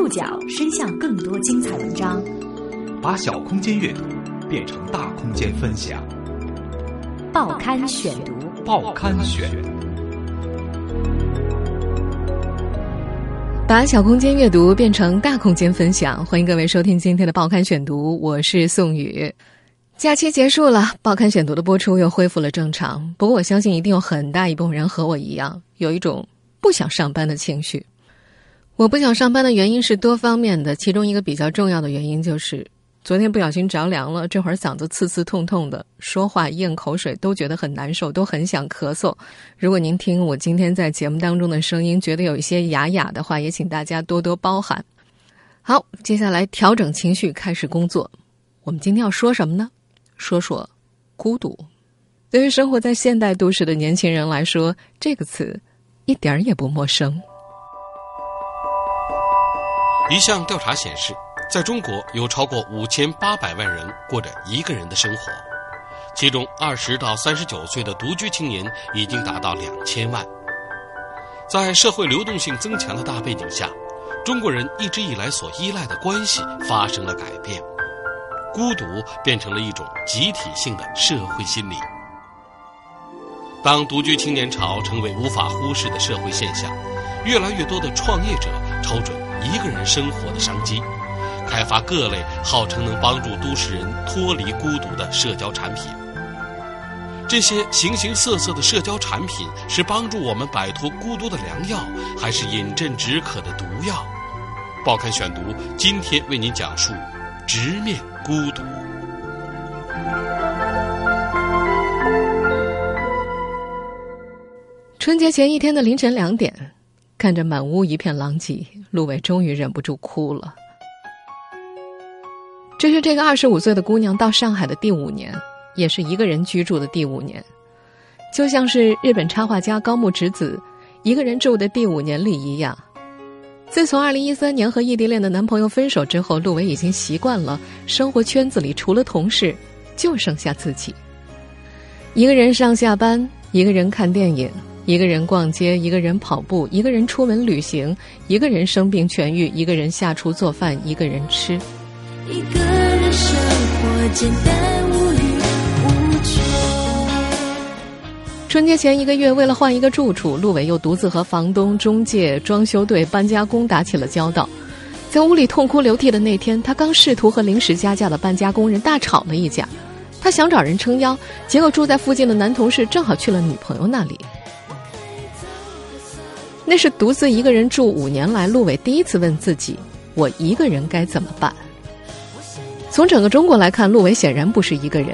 触角伸向更多精彩文章，把小空间阅读变成大空间分享。报刊选读，报刊选，把小空间阅读变成大空间分享。欢迎各位收听今天的报刊选读，我是宋宇。假期结束了，报刊选读的播出又恢复了正常。不过，我相信一定有很大一部分人和我一样，有一种不想上班的情绪。我不想上班的原因是多方面的，其中一个比较重要的原因就是昨天不小心着凉了，这会儿嗓子刺刺痛痛的，说话咽口水都觉得很难受，都很想咳嗽。如果您听我今天在节目当中的声音觉得有一些哑哑的话，也请大家多多包涵。好，接下来调整情绪，开始工作。我们今天要说什么呢？说说孤独。对于生活在现代都市的年轻人来说，这个词一点儿也不陌生。一项调查显示，在中国有超过五千八百万人过着一个人的生活，其中二十到三十九岁的独居青年已经达到两千万。在社会流动性增强的大背景下，中国人一直以来所依赖的关系发生了改变，孤独变成了一种集体性的社会心理。当独居青年潮成为无法忽视的社会现象，越来越多的创业者瞅准。一个人生活的商机，开发各类号称能帮助都市人脱离孤独的社交产品。这些形形色色的社交产品是帮助我们摆脱孤独的良药，还是饮鸩止渴的毒药？报刊选读今天为您讲述：直面孤独。春节前一天的凌晨两点。看着满屋一片狼藉，陆伟终于忍不住哭了。这是这个二十五岁的姑娘到上海的第五年，也是一个人居住的第五年，就像是日本插画家高木直子一个人住的第五年里一样。自从二零一三年和异地恋的男朋友分手之后，陆伟已经习惯了生活圈子里除了同事，就剩下自己。一个人上下班，一个人看电影。一个人逛街，一个人跑步，一个人出门旅行，一个人生病痊愈，一个人下厨做饭，一个人吃。一个人生活简单无欲无求。春节前一个月，为了换一个住处，陆伟又独自和房东、中介、装修队、搬家工打起了交道。在屋里痛哭流涕的那天，他刚试图和临时加价的搬家工人大吵了一架。他想找人撑腰，结果住在附近的男同事正好去了女朋友那里。那是独自一个人住五年来，陆伟第一次问自己：“我一个人该怎么办？”从整个中国来看，陆伟显然不是一个人。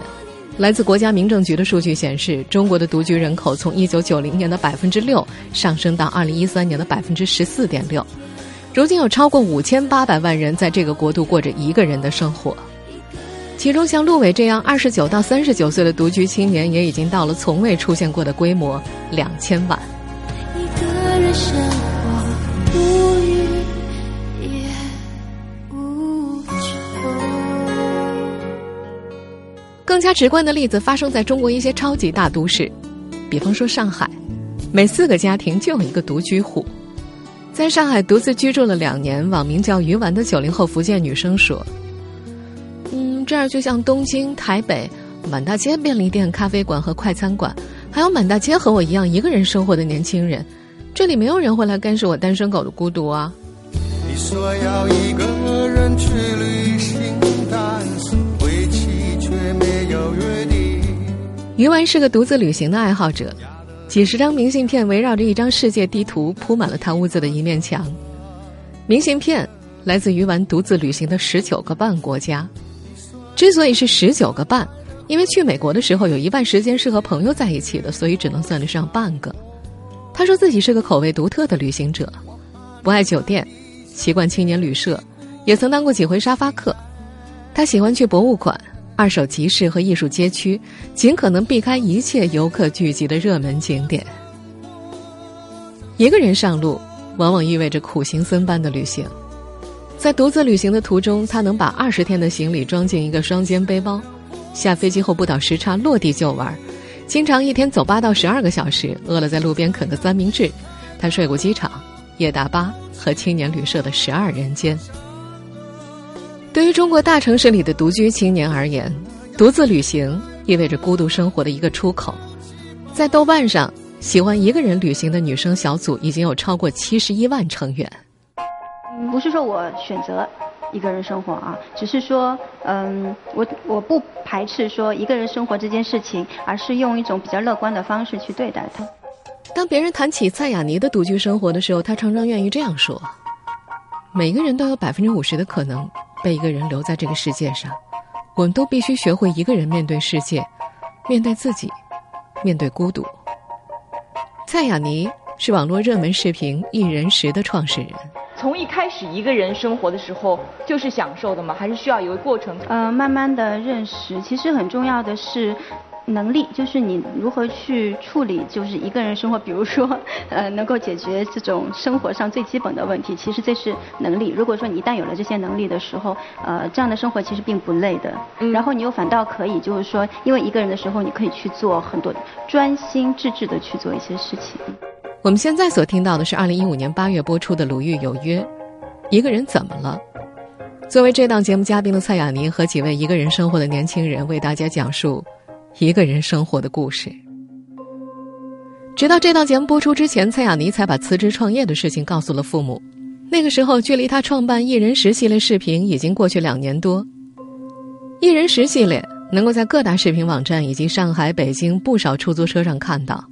来自国家民政局的数据显示，中国的独居人口从一九九零年的百分之六上升到二零一三年的百分之十四点六，如今有超过五千八百万人在这个国度过着一个人的生活。其中，像陆伟这样二十九到三十九岁的独居青年，也已经到了从未出现过的规模——两千万。生活无欲也无求。更加直观的例子发生在中国一些超级大都市，比方说上海，每四个家庭就有一个独居户。在上海独自居住了两年，网名叫“鱼丸”的九零后福建女生说：“嗯，这儿就像东京、台北，满大街便利店、咖啡馆和快餐馆，还有满大街和我一样一个人生活的年轻人。”这里没有人会来干涉我单身狗的孤独啊！你说要一个人去旅行，但是回去却没有约定。鱼丸是个独自旅行的爱好者，几十张明信片围绕着一张世界地图铺满了他屋子的一面墙。明信片来自鱼丸独自旅行的十九个半国家。之所以是十九个半，因为去美国的时候有一半时间是和朋友在一起的，所以只能算得上半个。他说自己是个口味独特的旅行者，不爱酒店，习惯青年旅社，也曾当过几回沙发客。他喜欢去博物馆、二手集市和艺术街区，尽可能避开一切游客聚集的热门景点。一个人上路，往往意味着苦行僧般的旅行。在独自旅行的途中，他能把二十天的行李装进一个双肩背包，下飞机后不倒时差，落地就玩。经常一天走八到十二个小时，饿了在路边啃个三明治。他睡过机场，夜大巴和青年旅社的十二人间。对于中国大城市里的独居青年而言，独自旅行意味着孤独生活的一个出口。在豆瓣上，喜欢一个人旅行的女生小组已经有超过七十一万成员。不是说我选择一个人生活啊，只是说，嗯，我我不排斥说一个人生活这件事情，而是用一种比较乐观的方式去对待它。当别人谈起蔡雅妮的独居生活的时候，她常常愿意这样说：“每个人都有百分之五十的可能被一个人留在这个世界上，我们都必须学会一个人面对世界，面对自己。”面对孤独，蔡雅妮是网络热门视频“一人食”的创始人。从一开始一个人生活的时候就是享受的吗？还是需要有个过程？呃，慢慢的认识，其实很重要的是。能力就是你如何去处理，就是一个人生活，比如说，呃，能够解决这种生活上最基本的问题，其实这是能力。如果说你一旦有了这些能力的时候，呃，这样的生活其实并不累的。然后你又反倒可以，就是说，因为一个人的时候，你可以去做很多专心致志的去做一些事情。我们现在所听到的是二零一五年八月播出的《鲁豫有约》，一个人怎么了？作为这档节目嘉宾的蔡雅妮和几位一个人生活的年轻人为大家讲述。一个人生活的故事。直到这档节目播出之前，蔡雅妮才把辞职创业的事情告诉了父母。那个时候，距离她创办“一人食”系列视频已经过去两年多。“一人食”系列能够在各大视频网站以及上海、北京不少出租车上看到，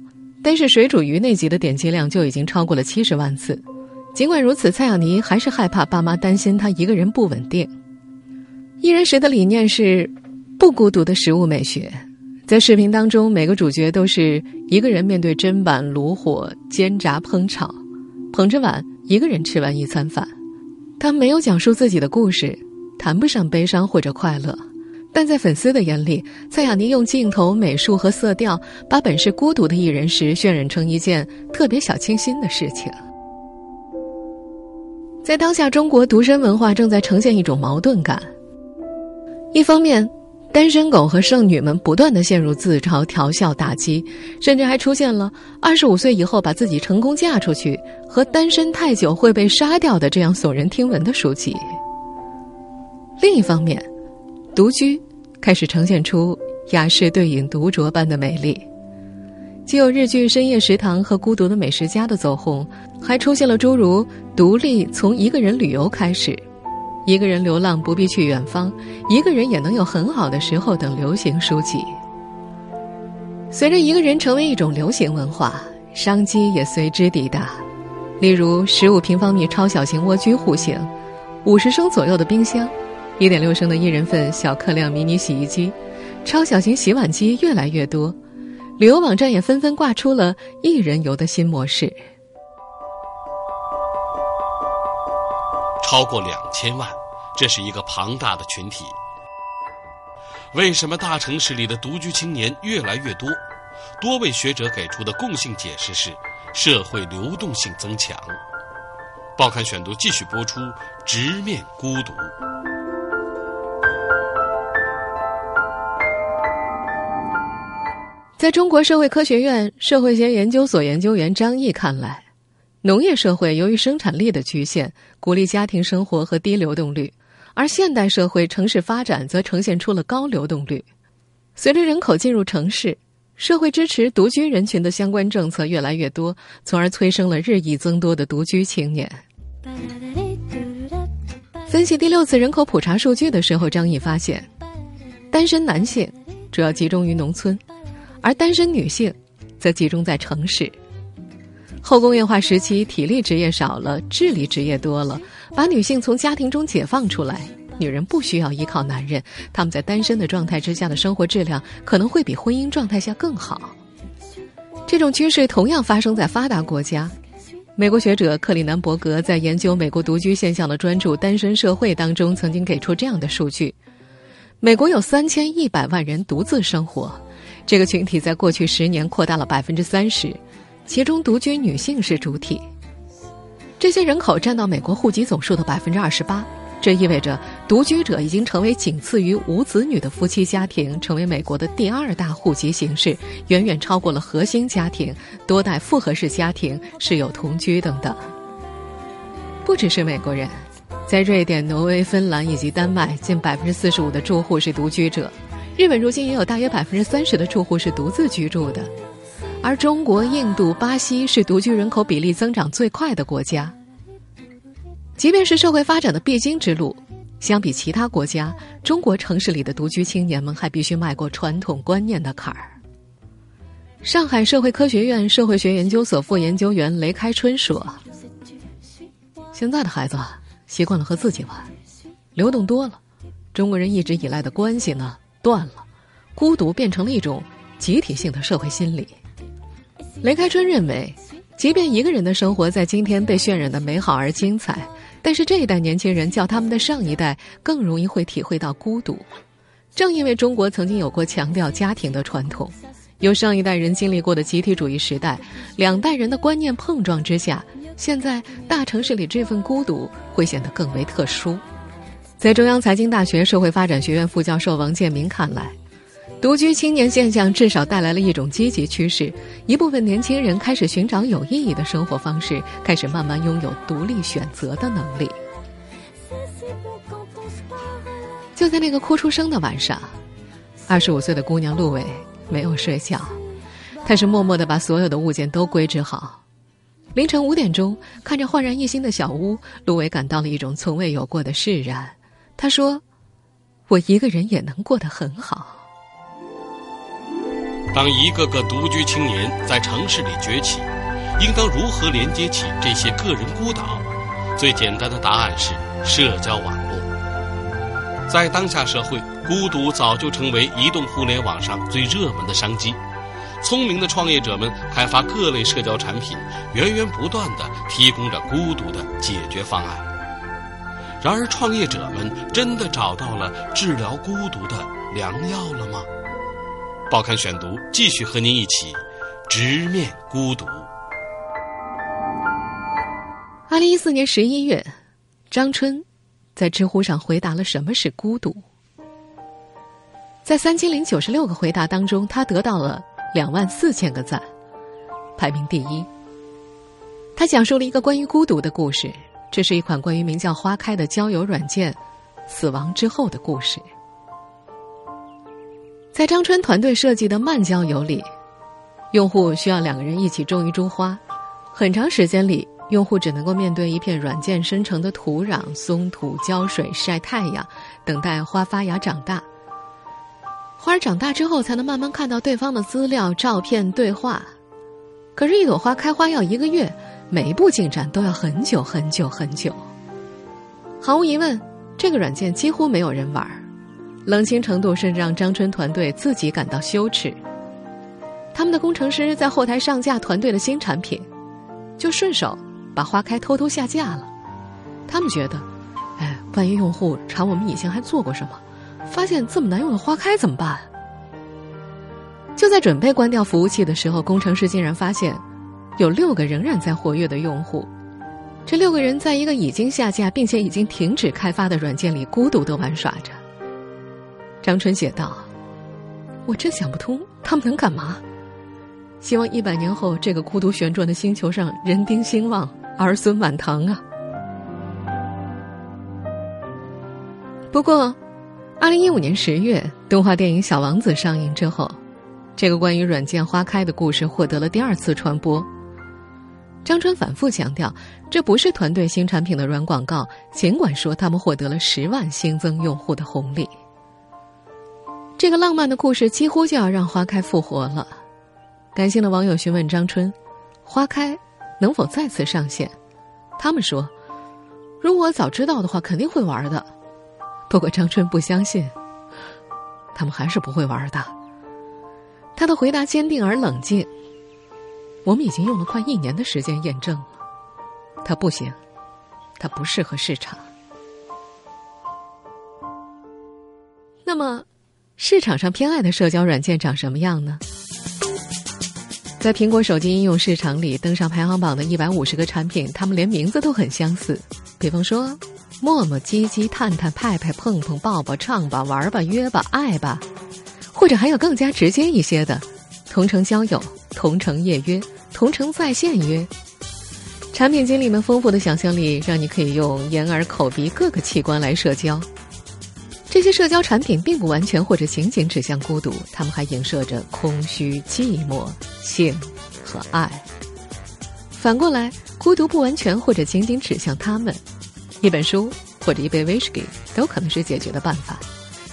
但是水煮鱼那集的点击量就已经超过了七十万次。尽管如此，蔡雅妮还是害怕爸妈担心她一个人不稳定。“一人食”的理念是不孤独的食物美学。在视频当中，每个主角都是一个人面对砧板、炉火、煎炸、烹炒，捧着碗一个人吃完一餐饭。他没有讲述自己的故事，谈不上悲伤或者快乐，但在粉丝的眼里，蔡雅妮用镜头、美术和色调，把本是孤独的一人时渲染成一件特别小清新的事情。在当下，中国独身文化正在呈现一种矛盾感，一方面。单身狗和剩女们不断的陷入自嘲、调笑、打击，甚至还出现了二十五岁以后把自己成功嫁出去和单身太久会被杀掉的这样耸人听闻的书籍。另一方面，独居开始呈现出雅士对影独酌般的美丽，既有日剧《深夜食堂》和《孤独的美食家》的走红，还出现了诸如“独立从一个人旅游开始”。一个人流浪不必去远方，一个人也能有很好的时候等流行书籍。随着一个人成为一种流行文化，商机也随之抵达。例如，十五平方米超小型蜗居户型，五十升左右的冰箱，一点六升的一人份小客量迷你洗衣机，超小型洗碗机越来越多。旅游网站也纷纷挂出了一人游的新模式。超过两千万，这是一个庞大的群体。为什么大城市里的独居青年越来越多？多位学者给出的共性解释是：社会流动性增强。报刊选读继续播出：直面孤独。在中国社会科学院社会学研究所研究员张毅看来。农业社会由于生产力的局限，鼓励家庭生活和低流动率；而现代社会城市发展则呈现出了高流动率。随着人口进入城市，社会支持独居人群的相关政策越来越多，从而催生了日益增多的独居青年。分析第六次人口普查数据的时候，张毅发现，单身男性主要集中于农村，而单身女性则集中在城市。后工业化时期，体力职业少了，智力职业多了，把女性从家庭中解放出来。女人不需要依靠男人，他们在单身的状态之下的生活质量可能会比婚姻状态下更好。这种趋势同样发生在发达国家。美国学者克里南伯格在研究美国独居现象的专著《单身社会》当中，曾经给出这样的数据：美国有三千一百万人独自生活，这个群体在过去十年扩大了百分之三十。其中独居女性是主体，这些人口占到美国户籍总数的百分之二十八。这意味着独居者已经成为仅次于无子女的夫妻家庭，成为美国的第二大户籍形式，远远超过了核心家庭、多代复合式家庭、室友同居等等。不只是美国人，在瑞典、挪威、芬兰以及丹麦，近百分之四十五的住户是独居者；日本如今也有大约百分之三十的住户是独自居住的。而中国、印度、巴西是独居人口比例增长最快的国家。即便是社会发展的必经之路，相比其他国家，中国城市里的独居青年们还必须迈过传统观念的坎儿。上海社会科学院社会学研究所副研究员雷开春说：“现在的孩子习惯了和自己玩，流动多了，中国人一直以来的关系呢断了，孤独变成了一种集体性的社会心理。”雷开春认为，即便一个人的生活在今天被渲染的美好而精彩，但是这一代年轻人较他们的上一代更容易会体会到孤独。正因为中国曾经有过强调家庭的传统，有上一代人经历过的集体主义时代，两代人的观念碰撞之下，现在大城市里这份孤独会显得更为特殊。在中央财经大学社会发展学院副教授王建民看来。独居青年现象至少带来了一种积极趋势，一部分年轻人开始寻找有意义的生活方式，开始慢慢拥有独立选择的能力。就在那个哭出声的晚上，二十五岁的姑娘陆伟没有睡觉，她是默默的把所有的物件都归置好。凌晨五点钟，看着焕然一新的小屋，陆伟感到了一种从未有过的释然。他说：“我一个人也能过得很好。”当一个个独居青年在城市里崛起，应当如何连接起这些个人孤岛？最简单的答案是社交网络。在当下社会，孤独早就成为移动互联网上最热门的商机。聪明的创业者们开发各类社交产品，源源不断地提供着孤独的解决方案。然而，创业者们真的找到了治疗孤独的良药了吗？报刊选读继续和您一起直面孤独。二零一四年十一月，张春在知乎上回答了什么是孤独。在三千零九十六个回答当中，他得到了两万四千个赞，排名第一。他讲述了一个关于孤独的故事，这是一款关于名叫“花开”的交友软件死亡之后的故事。在张春团队设计的慢交友里，用户需要两个人一起种一株花，很长时间里，用户只能够面对一片软件生成的土壤、松土、浇水、晒太阳，等待花发芽长大。花儿长大之后，才能慢慢看到对方的资料、照片、对话。可是，一朵花开花要一个月，每一步进展都要很久很久很久。毫无疑问，这个软件几乎没有人玩儿。冷清程度甚至让张春团队自己感到羞耻。他们的工程师在后台上架团队的新产品，就顺手把花开偷偷下架了。他们觉得，哎，万一用户查我们以前还做过什么，发现这么难用的花开怎么办？就在准备关掉服务器的时候，工程师竟然发现，有六个仍然在活跃的用户。这六个人在一个已经下架并且已经停止开发的软件里孤独的玩耍着。张春写道：“我真想不通，他们能干嘛？希望一百年后，这个孤独旋转的星球上人丁兴旺，儿孙满堂啊！”不过，二零一五年十月，动画电影《小王子》上映之后，这个关于软件花开的故事获得了第二次传播。张春反复强调，这不是团队新产品的软广告，尽管说他们获得了十万新增用户的红利。这个浪漫的故事几乎就要让花开复活了。感性的网友询问张春：“花开能否再次上线？”他们说：“如果早知道的话，肯定会玩的。”不过张春不相信，他们还是不会玩的。他的回答坚定而冷静：“我们已经用了快一年的时间验证了，它不行，它不适合市场。”那么。市场上偏爱的社交软件长什么样呢？在苹果手机应用市场里登上排行榜的一百五十个产品，它们连名字都很相似。比方说，陌陌、唧唧、探探、派派、碰碰、抱抱、唱吧、玩吧、约吧、爱吧，或者还有更加直接一些的，同城交友、同城夜约、同城在线约。产品经理们丰富的想象力，让你可以用眼耳口鼻各个器官来社交。这些社交产品并不完全或者仅仅指向孤独，他们还影射着空虚、寂寞、性和爱。反过来，孤独不完全或者仅仅指向他们，一本书或者一杯威士忌都可能是解决的办法。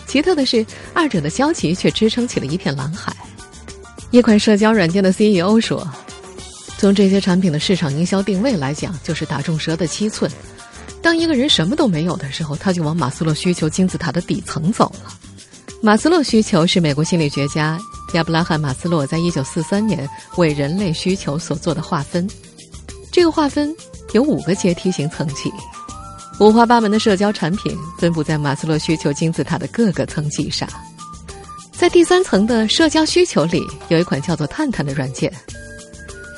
奇特的是，二者的交集却支撑起了一片蓝海。一款社交软件的 CEO 说：“从这些产品的市场营销定位来讲，就是打中蛇的七寸。”当一个人什么都没有的时候，他就往马斯洛需求金字塔的底层走了。马斯洛需求是美国心理学家亚伯拉罕·马斯洛在一九四三年为人类需求所做的划分。这个划分有五个阶梯型层级，五花八门的社交产品分布在马斯洛需求金字塔的各个层级上。在第三层的社交需求里，有一款叫做“探探”的软件，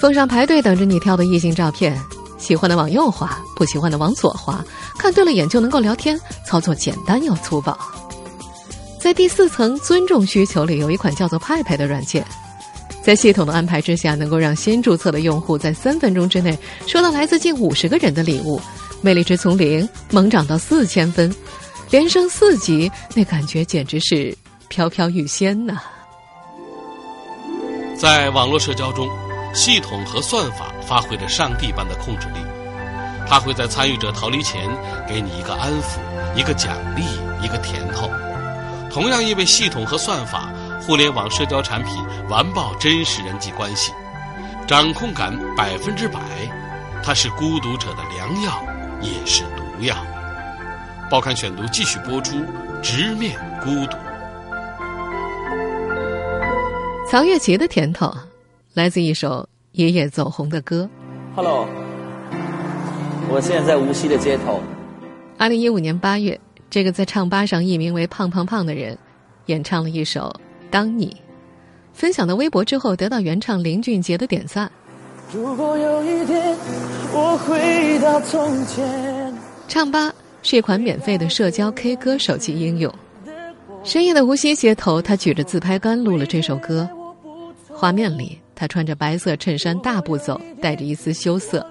封上排队等着你挑的异性照片。喜欢的往右滑，不喜欢的往左滑，看对了眼就能够聊天，操作简单又粗暴。在第四层尊重需求里，有一款叫做“派派”的软件，在系统的安排之下，能够让新注册的用户在三分钟之内收到来自近五十个人的礼物，魅力值从零猛涨到四千分，连升四级，那感觉简直是飘飘欲仙呐！在网络社交中。系统和算法发挥着上帝般的控制力，它会在参与者逃离前给你一个安抚、一个奖励、一个甜头。同样，因为系统和算法，互联网社交产品完爆真实人际关系，掌控感百分之百。它是孤独者的良药，也是毒药。报刊选读继续播出，直面孤独。曹月琪的甜头。来自一首爷爷走红的歌。Hello，我现在在无锡的街头。二零一五年八月，这个在唱吧上艺名为“胖胖胖”的人，演唱了一首《当你》，分享到微博之后，得到原唱林俊杰的点赞。如果有一天我回到从前，唱吧是一款免费的社交 K 歌手机应用。深夜的无锡街头，他举着自拍杆录了这首歌，画面里。他穿着白色衬衫，大步走，带着一丝羞涩。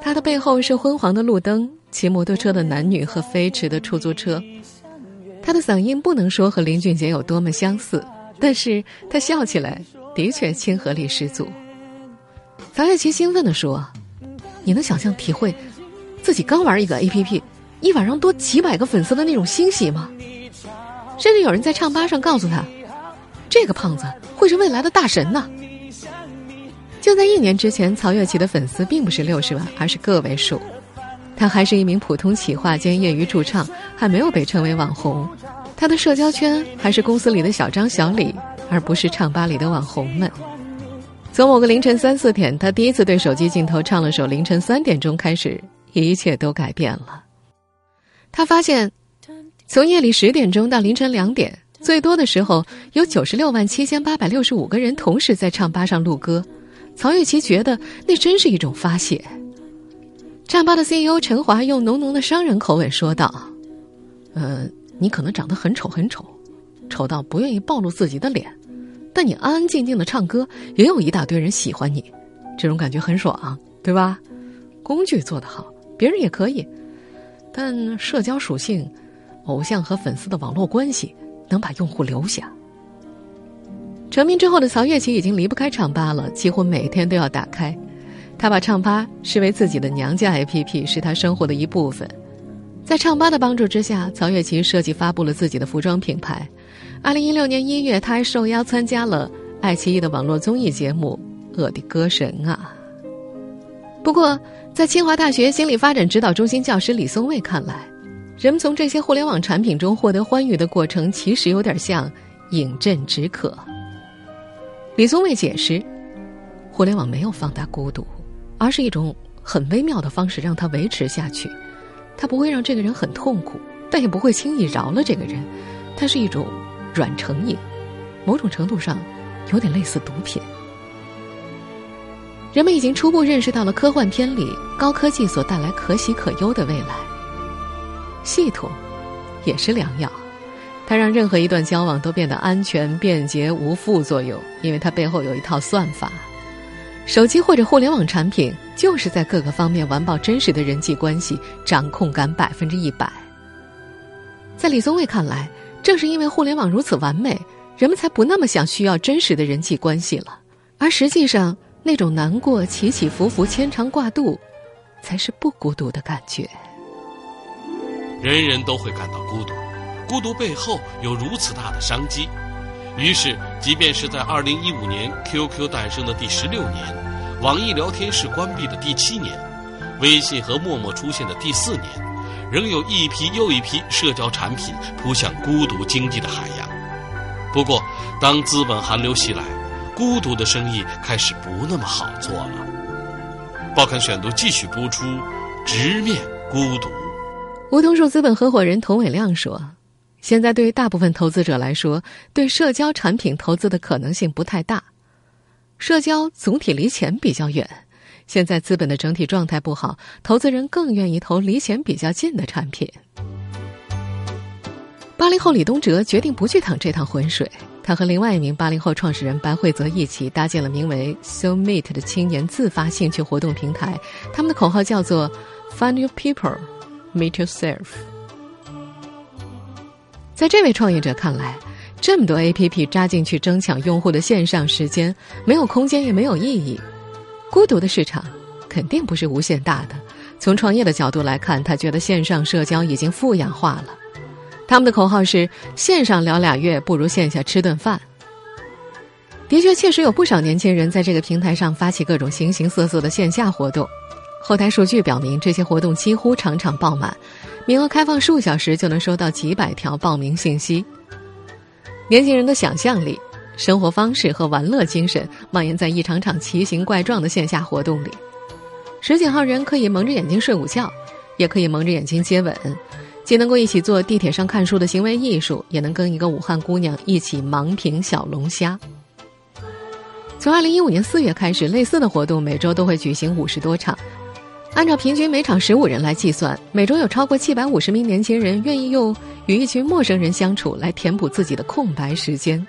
他的背后是昏黄的路灯、骑摩托车的男女和飞驰的出租车。他的嗓音不能说和林俊杰有多么相似，但是他笑起来的确亲和力十足。曹月琪兴奋地说：“你能想象体会自己刚玩一个 A P P，一晚上多几百个粉丝的那种欣喜吗？甚至有人在唱吧上告诉他，这个胖子会是未来的大神呢。”就在一年之前，曹月琪的粉丝并不是六十万，而是个位数。他还是一名普通企划兼业余驻唱，还没有被称为网红。他的社交圈还是公司里的小张、小李，而不是唱吧里的网红们。从某个凌晨三四点，他第一次对手机镜头唱了首《凌晨三点钟》开始，一切都改变了。他发现，从夜里十点钟到凌晨两点，最多的时候有九十六万七千八百六十五个人同时在唱吧上录歌。曹玉琪觉得那真是一种发泄。战吧的 CEO 陈华用浓浓的商人口吻说道：“呃，你可能长得很丑很丑，丑到不愿意暴露自己的脸，但你安安静静的唱歌，也有一大堆人喜欢你，这种感觉很爽，对吧？工具做得好，别人也可以，但社交属性，偶像和粉丝的网络关系，能把用户留下。”成名之后的曹月琪已经离不开唱吧了，几乎每天都要打开。他把唱吧视为自己的娘家 APP，是他生活的一部分。在唱吧的帮助之下，曹月琪设计发布了自己的服装品牌。二零一六年一月，他还受邀参加了爱奇艺的网络综艺节目《我的歌神》啊。不过，在清华大学心理发展指导中心教师李松蔚看来，人们从这些互联网产品中获得欢愉的过程，其实有点像饮鸩止渴。李宗伟解释，互联网没有放大孤独，而是一种很微妙的方式让他维持下去。它不会让这个人很痛苦，但也不会轻易饶了这个人。它是一种软成瘾，某种程度上有点类似毒品。人们已经初步认识到了科幻片里高科技所带来可喜可忧的未来。系统也是良药。它让任何一段交往都变得安全、便捷、无副作用，因为它背后有一套算法。手机或者互联网产品就是在各个方面完爆真实的人际关系，掌控感百分之一百。在李宗伟看来，正是因为互联网如此完美，人们才不那么想需要真实的人际关系了。而实际上，那种难过起起伏伏、牵肠挂肚，才是不孤独的感觉。人人都会感到孤独，孤独背后有如此大的商机。于是，即便是在二零一五年 QQ 诞生的第十六年，网易聊天室关闭的第七年，微信和陌陌出现的第四年，仍有一批又一批社交产品扑向孤独经济的海洋。不过，当资本寒流袭来，孤独的生意开始不那么好做了。报刊选读继续播出，直面孤独。梧桐树资本合伙人童伟亮说：“现在对于大部分投资者来说，对社交产品投资的可能性不太大。社交总体离钱比较远，现在资本的整体状态不好，投资人更愿意投离钱比较近的产品。”八零后李东哲决定不去趟这趟浑水，他和另外一名八零后创始人白慧泽一起搭建了名为 “So Meet” 的青年自发兴趣活动平台，他们的口号叫做 “Find Your People”。Meet yourself。在这位创业者看来，这么多 APP 扎进去争抢用户的线上时间，没有空间也没有意义。孤独的市场肯定不是无限大的。从创业的角度来看，他觉得线上社交已经富养化了。他们的口号是：线上聊俩月，不如线下吃顿饭。的确，确实有不少年轻人在这个平台上发起各种形形色色的线下活动。后台数据表明，这些活动几乎场场爆满，名额开放数小时就能收到几百条报名信息。年轻人的想象力、生活方式和玩乐精神蔓延在一场场奇形怪状的线下活动里。十几号人可以蒙着眼睛睡午觉，也可以蒙着眼睛接吻，既能够一起坐地铁上看书的行为艺术，也能跟一个武汉姑娘一起盲品小龙虾。从二零一五年四月开始，类似的活动每周都会举行五十多场。按照平均每场十五人来计算，每周有超过七百五十名年轻人愿意用与一群陌生人相处来填补自己的空白时间。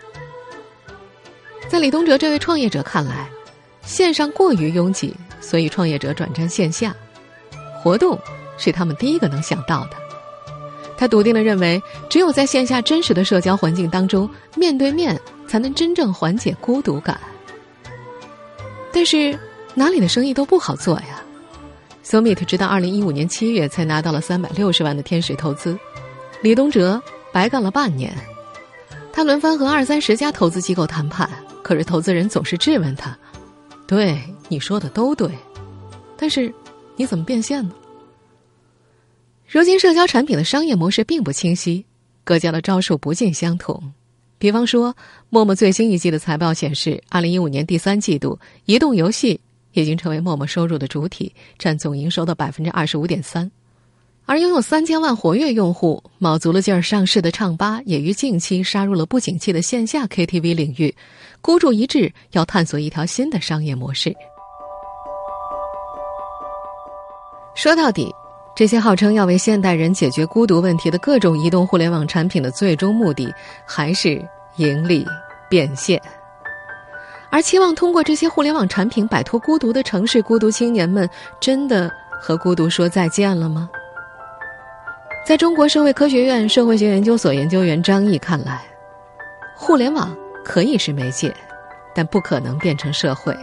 在李东哲这位创业者看来，线上过于拥挤，所以创业者转战线下，活动是他们第一个能想到的。他笃定的认为，只有在线下真实的社交环境当中，面对面才能真正缓解孤独感。但是哪里的生意都不好做呀。SoMeet 直到二零一五年七月才拿到了三百六十万的天使投资，李东哲白干了半年。他轮番和二三十家投资机构谈判，可是投资人总是质问他：“对你说的都对，但是你怎么变现呢？”如今社交产品的商业模式并不清晰，各家的招数不尽相同。比方说，陌陌最新一季的财报显示，二零一五年第三季度移动游戏。已经成为陌陌收入的主体，占总营收的百分之二十五点三。而拥有三千万活跃用户、卯足了劲儿上市的唱吧，也于近期杀入了不景气的线下 KTV 领域，孤注一掷要探索一条新的商业模式。说到底，这些号称要为现代人解决孤独问题的各种移动互联网产品的最终目的，还是盈利变现。而期望通过这些互联网产品摆脱孤独的城市孤独青年们，真的和孤独说再见了吗？在中国社会科学院社会学研究所研究员张毅看来，互联网可以是媒介，但不可能变成社会。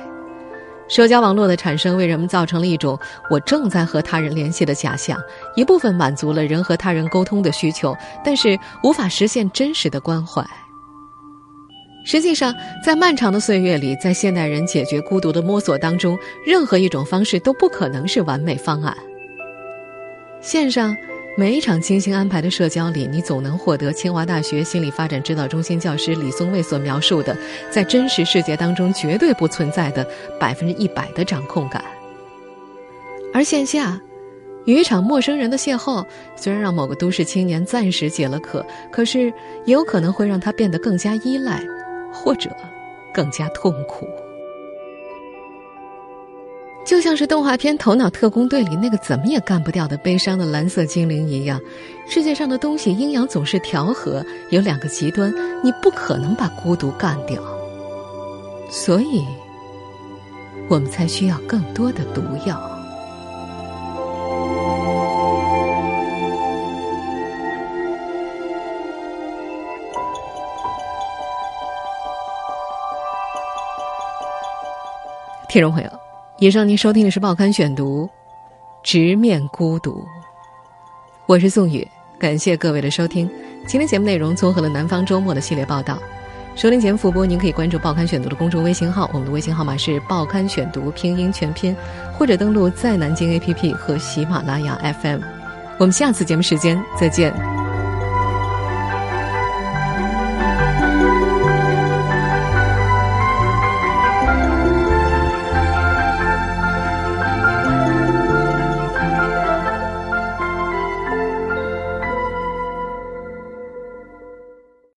社交网络的产生为人们造成了一种“我正在和他人联系”的假象，一部分满足了人和他人沟通的需求，但是无法实现真实的关怀。实际上，在漫长的岁月里，在现代人解决孤独的摸索当中，任何一种方式都不可能是完美方案。线上每一场精心安排的社交里，你总能获得清华大学心理发展指导中心教师李松蔚所描述的，在真实世界当中绝对不存在的百分之一百的掌控感。而线下，与一场陌生人的邂逅，虽然让某个都市青年暂时解了渴，可是也有可能会让他变得更加依赖。或者更加痛苦，就像是动画片《头脑特工队》里那个怎么也干不掉的悲伤的蓝色精灵一样。世界上的东西阴阳总是调和，有两个极端，你不可能把孤独干掉。所以，我们才需要更多的毒药。听众朋友，以上您收听的是《报刊选读》，直面孤独。我是宋宇，感谢各位的收听。今天节目内容综合了《南方周末》的系列报道。收听节目复播，您可以关注《报刊选读》的公众微信号，我们的微信号码是“报刊选读”拼音全拼，或者登录在南京 APP 和喜马拉雅 FM。我们下次节目时间再见。